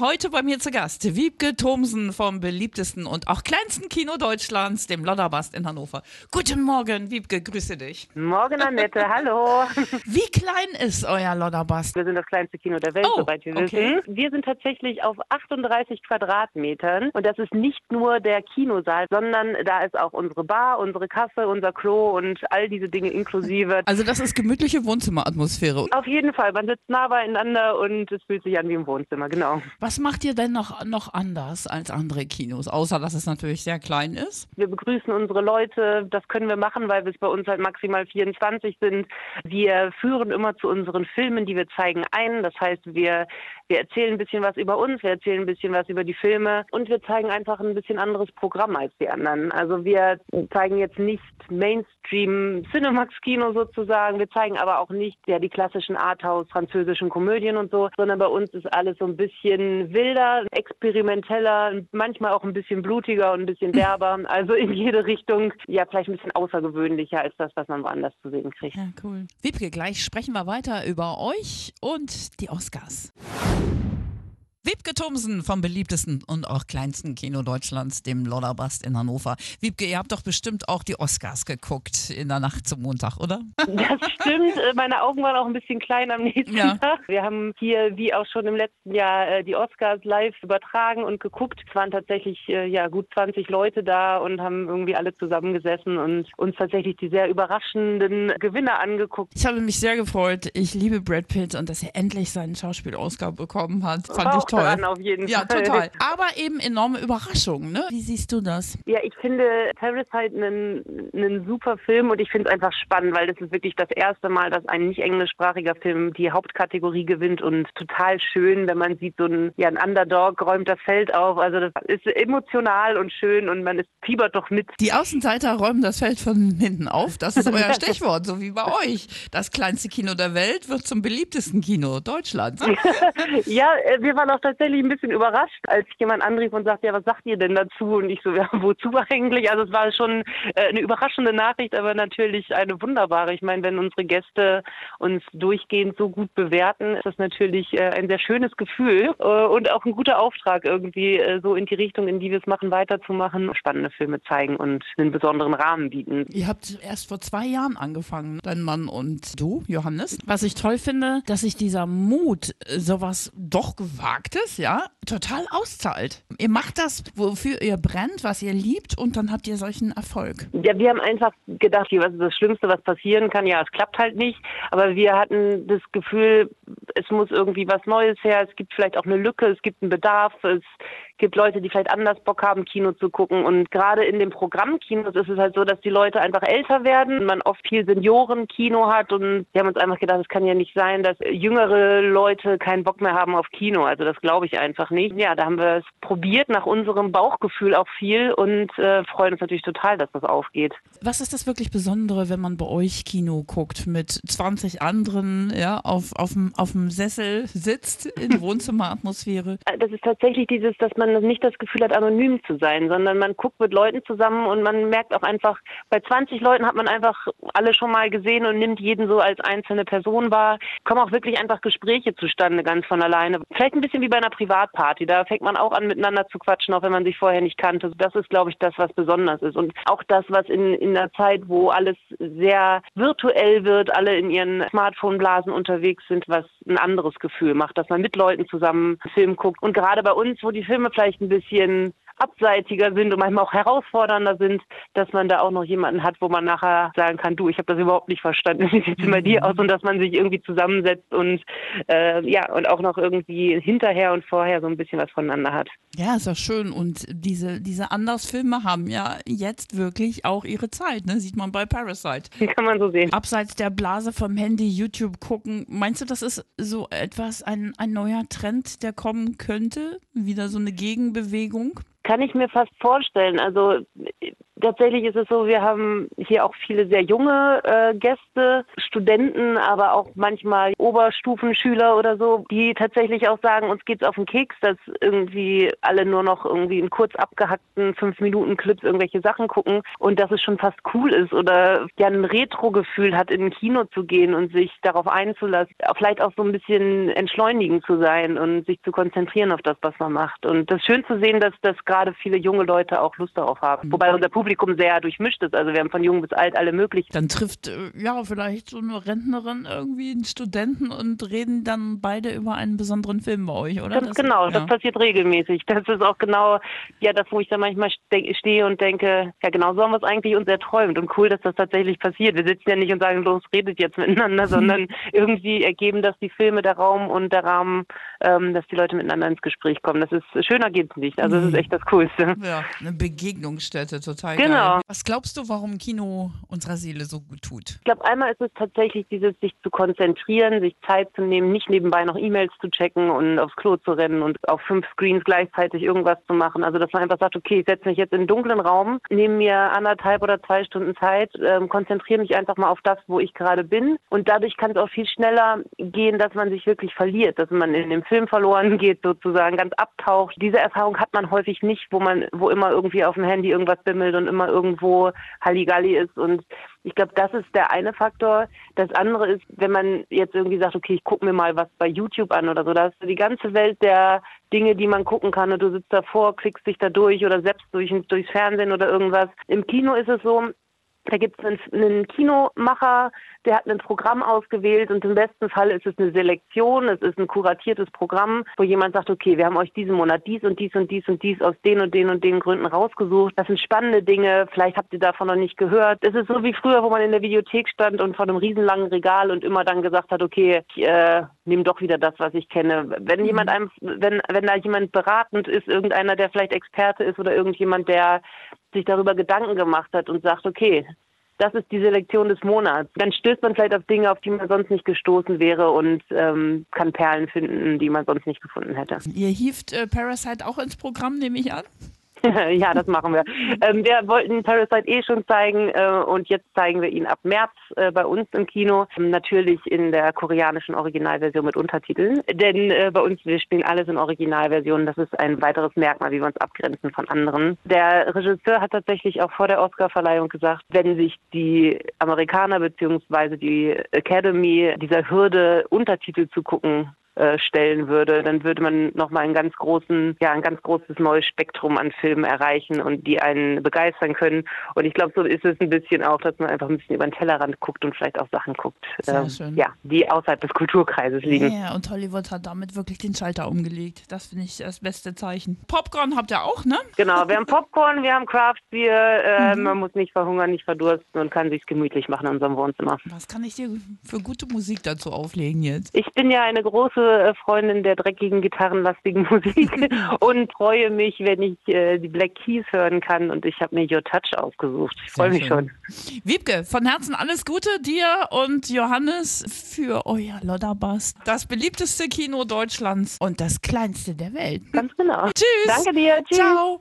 Heute bei mir zu Gast Wiebke Thomsen vom beliebtesten und auch kleinsten Kino Deutschlands, dem Lodderbast in Hannover. Guten Morgen, Wiebke, grüße dich. Morgen, Annette, hallo. Wie klein ist euer Lodderbast? Wir sind das kleinste Kino der Welt, Oh, soweit wir okay. wissen. Wir sind tatsächlich auf 38 Quadratmetern und das ist nicht nur der Kinosaal, sondern da ist auch unsere Bar, unsere Kasse, unser Klo und all diese Dinge inklusive. Also das ist gemütliche Wohnzimmeratmosphäre. Auf jeden Fall, man sitzt nah beieinander und es fühlt sich an wie im Wohnzimmer, genau. Was macht ihr denn noch, noch anders als andere Kinos, außer dass es natürlich sehr klein ist? Wir begrüßen unsere Leute. Das können wir machen, weil wir bei uns halt maximal 24 sind. Wir führen immer zu unseren Filmen, die wir zeigen, ein. Das heißt, wir, wir erzählen ein bisschen was über uns, wir erzählen ein bisschen was über die Filme und wir zeigen einfach ein bisschen anderes Programm als die anderen. Also wir zeigen jetzt nicht Mainstream Cinemax-Kino sozusagen. Wir zeigen aber auch nicht ja, die klassischen Arthouse, französischen Komödien und so, sondern bei uns ist alles so ein bisschen wilder, experimenteller, manchmal auch ein bisschen blutiger und ein bisschen derber. Also in jede Richtung, ja, vielleicht ein bisschen außergewöhnlicher als das, was man woanders zu sehen kriegt. Ja, cool. Wiebke, gleich sprechen wir weiter über euch und die Oscars. Wiebke Thomsen vom beliebtesten und auch kleinsten Kino Deutschlands, dem Lodderbast in Hannover. Wiebke, ihr habt doch bestimmt auch die Oscars geguckt in der Nacht zum Montag, oder? Das stimmt. Äh, Meine Augen waren auch ein bisschen klein am nächsten Ja. Tag. Wir haben hier, wie auch schon im letzten Jahr, äh, die Oscars live übertragen und geguckt. Es waren tatsächlich äh, ja gut 20 Leute da und haben irgendwie alle zusammengesessen und uns tatsächlich die sehr überraschenden Gewinner angeguckt. Ich habe mich sehr gefreut. Ich liebe Brad Pitt und dass er endlich seinen Schauspiel-Oscar bekommen hat. Fand ich toll. Daran auf jeden Ja, Fall. total. Aber eben enorme Überraschung, ne? Wie siehst du das? Ja, ich finde Parasite einen, einen super Film und ich finde es einfach spannend, weil das ist wirklich das erste Mal, dass ein nicht englischsprachiger Film die Hauptkategorie gewinnt und total schön, wenn man sieht, so ein, ja, ein Underdog räumt das Feld auf. Also das ist emotional und schön und man ist fiebert doch mit. Die Außenseiter räumen das Feld von hinten auf. Das ist euer Stichwort, so wie bei euch. Das kleinste Kino der Welt wird zum beliebtesten Kino Deutschlands. Ja, äh, wir waren auch tatsächlich ein bisschen überrascht, als jemand anrief und sagte, ja, was sagt ihr denn dazu? Und ich so, ja, wozu eigentlich? Also es war schon äh, eine überraschende Nachricht, aber natürlich eine wunderbare. Ich meine, wenn unsere Gäste uns durchgehend so gut bewerten, ist das natürlich äh, ein sehr schönes Gefühl äh, und auch ein guter Auftrag, irgendwie so in die Richtung, in die wir es machen, weiterzumachen, spannende Filme zeigen und einen besonderen Rahmen bieten. Ihr habt erst vor zwei Jahren angefangen, dein Mann und du, Johannes. Was ich toll finde, dass sich dieser Mut, sowas doch Gewagtes, ja, total auszahlt. Ihr macht das, wofür ihr brennt, was ihr liebt und dann habt ihr solchen Erfolg. Ja, wir haben einfach gedacht, was ist das Schlimmste, was passieren kann? Ja, es klappt halt nicht. Aber wir hatten das Gefühl, es muss irgendwie was Neues her. Es gibt vielleicht auch eine Lücke, es gibt einen Bedarf. Es gibt Leute, die vielleicht anders Bock haben, Kino zu gucken. Und gerade in den Programmkinos ist es halt so, dass die Leute einfach älter werden. Man oft viel Seniorenkino hat. Und wir haben uns einfach gedacht, es kann ja nicht sein, dass jüngere Leute keinen Bock mehr haben auf Kino. Also das glaube ich einfach nicht. Ja, da haben wir es probiert, nach unserem Bauchgefühl auch viel und äh, freuen uns natürlich total, dass das aufgeht. Was ist das wirklich Besondere, wenn man bei euch Kino guckt, mit 20 anderen, ja, auf, auf, dem, auf dem Sessel sitzt, in Wohnzimmeratmosphäre? Das ist tatsächlich dieses, dass man nicht das Gefühl hat, anonym zu sein, sondern man guckt mit Leuten zusammen und man merkt auch einfach, bei 20 Leuten hat man einfach alle schon mal gesehen und nimmt jeden so als einzelne Person wahr. Kommen auch wirklich einfach Gespräche zustande, ganz von alleine. Vielleicht ein bisschen wie bei einer Privatparty. Da fängt man auch an, miteinander zu quatschen, auch wenn man sich vorher nicht kannte. Das ist, glaube ich, das, was besonders ist. Und auch das, was in, in einer Zeit, wo alles sehr virtuell wird, alle in ihren Smartphone-Blasen unterwegs sind, was ein anderes Gefühl macht, dass man mit Leuten zusammen Film guckt. Und gerade bei uns, wo die Filme vielleicht ein bisschen abseitiger sind und manchmal auch herausfordernder sind, dass man da auch noch jemanden hat, wo man nachher sagen kann, du, ich habe das überhaupt nicht verstanden, wie sieht es bei dir aus und dass man sich irgendwie zusammensetzt und äh, ja und auch noch irgendwie hinterher und vorher so ein bisschen was voneinander hat. Ja, ist ja schön. Und diese, diese Andersfilme haben ja jetzt wirklich auch ihre Zeit, ne? Sieht man bei Parasite. Kann man so sehen. Abseits der Blase vom Handy, YouTube gucken, meinst du, das ist so etwas, ein, ein neuer Trend, der kommen könnte? Wieder so eine Gegenbewegung? Kann ich mir fast vorstellen. Also Tatsächlich ist es so, wir haben hier auch viele sehr junge äh, Gäste, Studenten, aber auch manchmal Oberstufenschüler oder so, die tatsächlich auch sagen, uns geht's auf den Keks, dass irgendwie alle nur noch irgendwie in kurz abgehackten fünf Minuten Clips irgendwelche Sachen gucken und dass es schon fast cool ist oder ja ein Retro-Gefühl hat, in ein Kino zu gehen und sich darauf einzulassen, vielleicht auch so ein bisschen entschleunigend zu sein und sich zu konzentrieren auf das, was man macht. Und das ist schön zu sehen, dass das gerade viele junge Leute auch Lust darauf haben. Wobei unser Publikum sehr durchmischt ist. Also wir haben von jung bis alt alle möglichen. Dann trifft äh, ja vielleicht so eine Rentnerin irgendwie einen Studenten und reden dann beide über einen besonderen Film bei euch, oder? Ganz das, genau, ja. das passiert regelmäßig. Das ist auch genau ja das, wo ich dann manchmal stehe und denke, ja genau so haben wir es eigentlich uns erträumt und cool, dass das tatsächlich passiert. Wir sitzen ja nicht und sagen, los, redet jetzt miteinander, sondern irgendwie ergeben das die Filme, der Raum und der Rahmen, ähm, dass die Leute miteinander ins Gespräch kommen. Das ist schöner geht's nicht. Also das ist mhm. echt das Coolste. Ja, eine Begegnungsstätte, total genau. Geil. Was glaubst du, warum Kino unserer Seele so gut tut? Ich glaube, einmal ist es tatsächlich dieses, sich zu konzentrieren, sich Zeit zu nehmen, nicht nebenbei noch E-Mails zu checken und aufs Klo zu rennen und auf fünf Screens gleichzeitig irgendwas zu machen. Also dass man einfach sagt, okay, ich setze mich jetzt in einen dunklen Raum, nehme mir anderthalb oder zwei Stunden Zeit, ähm, konzentriere mich einfach mal auf das, wo ich gerade bin. Und dadurch kann es auch viel schneller gehen, dass man sich wirklich verliert, dass man in dem Film verloren geht, sozusagen ganz abtaucht. Diese Erfahrung hat man häufig nicht, wo man, wo immer irgendwie auf dem Handy irgendwas bimmelt und immer irgendwo Halligalli ist. Und ich glaube, das ist der eine Faktor. Das andere ist, wenn man jetzt irgendwie sagt, okay, ich gucke mir mal was bei YouTube an oder so, da hast du die ganze Welt der Dinge, die man gucken kann und du sitzt davor, klickst dich da durch oder selbst durch, durchs Fernsehen oder irgendwas. Im Kino ist es so, da gibt es einen, Kinomacher, der hat ein Programm ausgewählt und im besten Fall ist es eine Selektion, es ist ein kuratiertes Programm, wo jemand sagt, okay, wir haben euch diesen Monat dies und dies und dies und dies aus den und den und den Gründen rausgesucht. Das sind spannende Dinge, vielleicht habt ihr davon noch nicht gehört. Es ist so wie früher, wo man in der Videothek stand und vor einem riesenlangen Regal und immer dann gesagt hat, okay, ich äh, nehme doch wieder das, was ich kenne. Wenn jemand mhm. einem, wenn, wenn da jemand beratend ist, irgendeiner, der vielleicht Experte ist oder irgendjemand, der sich darüber Gedanken gemacht hat und sagt, okay, das ist die Selektion des Monats. Dann stößt man vielleicht auf Dinge, auf die man sonst nicht gestoßen wäre und ähm, kann Perlen finden, die man sonst nicht gefunden hätte. Ihr hieft äh, Parasite auch ins Programm, nehme ich an? ja, das machen wir. Ähm, wir wollten Parasite eh schon zeigen äh, und jetzt zeigen wir ihn ab März äh, bei uns im Kino. Ähm, natürlich in der koreanischen Originalversion mit Untertiteln. Denn äh, bei uns, wir spielen alles in Originalversion. Das ist ein weiteres Merkmal, wie wir uns abgrenzen von anderen. Der Regisseur hat tatsächlich auch vor der Oscarverleihung gesagt, wenn sich die Amerikaner bzw. die Academy dieser Hürde, Untertitel zu gucken, äh, stellen würde, dann würde man nochmal einen ganz großen, ja, ein ganz großes neues Spektrum an Filmen erreichen und die einen begeistern können. Und ich glaube, so ist es ein bisschen auch, dass man einfach ein bisschen über den Tellerrand guckt und vielleicht auch Sachen guckt, äh, ja, die außerhalb des Kulturkreises liegen. Ja, und Hollywood hat damit wirklich den Schalter umgelegt. Das finde ich das beste Zeichen. Popcorn habt ihr auch, ne? Genau, wir haben Popcorn, wir haben Craftbier, äh, mhm. man muss nicht verhungern, nicht verdursten und kann sich gemütlich machen in unserem Wohnzimmer. Was kann ich dir für gute Musik dazu auflegen jetzt? Ich bin ja eine große äh, Freundin der dreckigen, gitarrenlastigen Musik und freue mich, wenn ich äh, die Black Keys hören kann. Und ich habe mir Your Touch ausgesucht. Ich freue mich schon. Wiebke, von Herzen alles Gute dir und Johannes für euer Lodderbass. Das beliebteste Kino Deutschlands und das kleinste der Welt. Ganz genau. Tschüss. Danke dir. Tschüss. Ciao.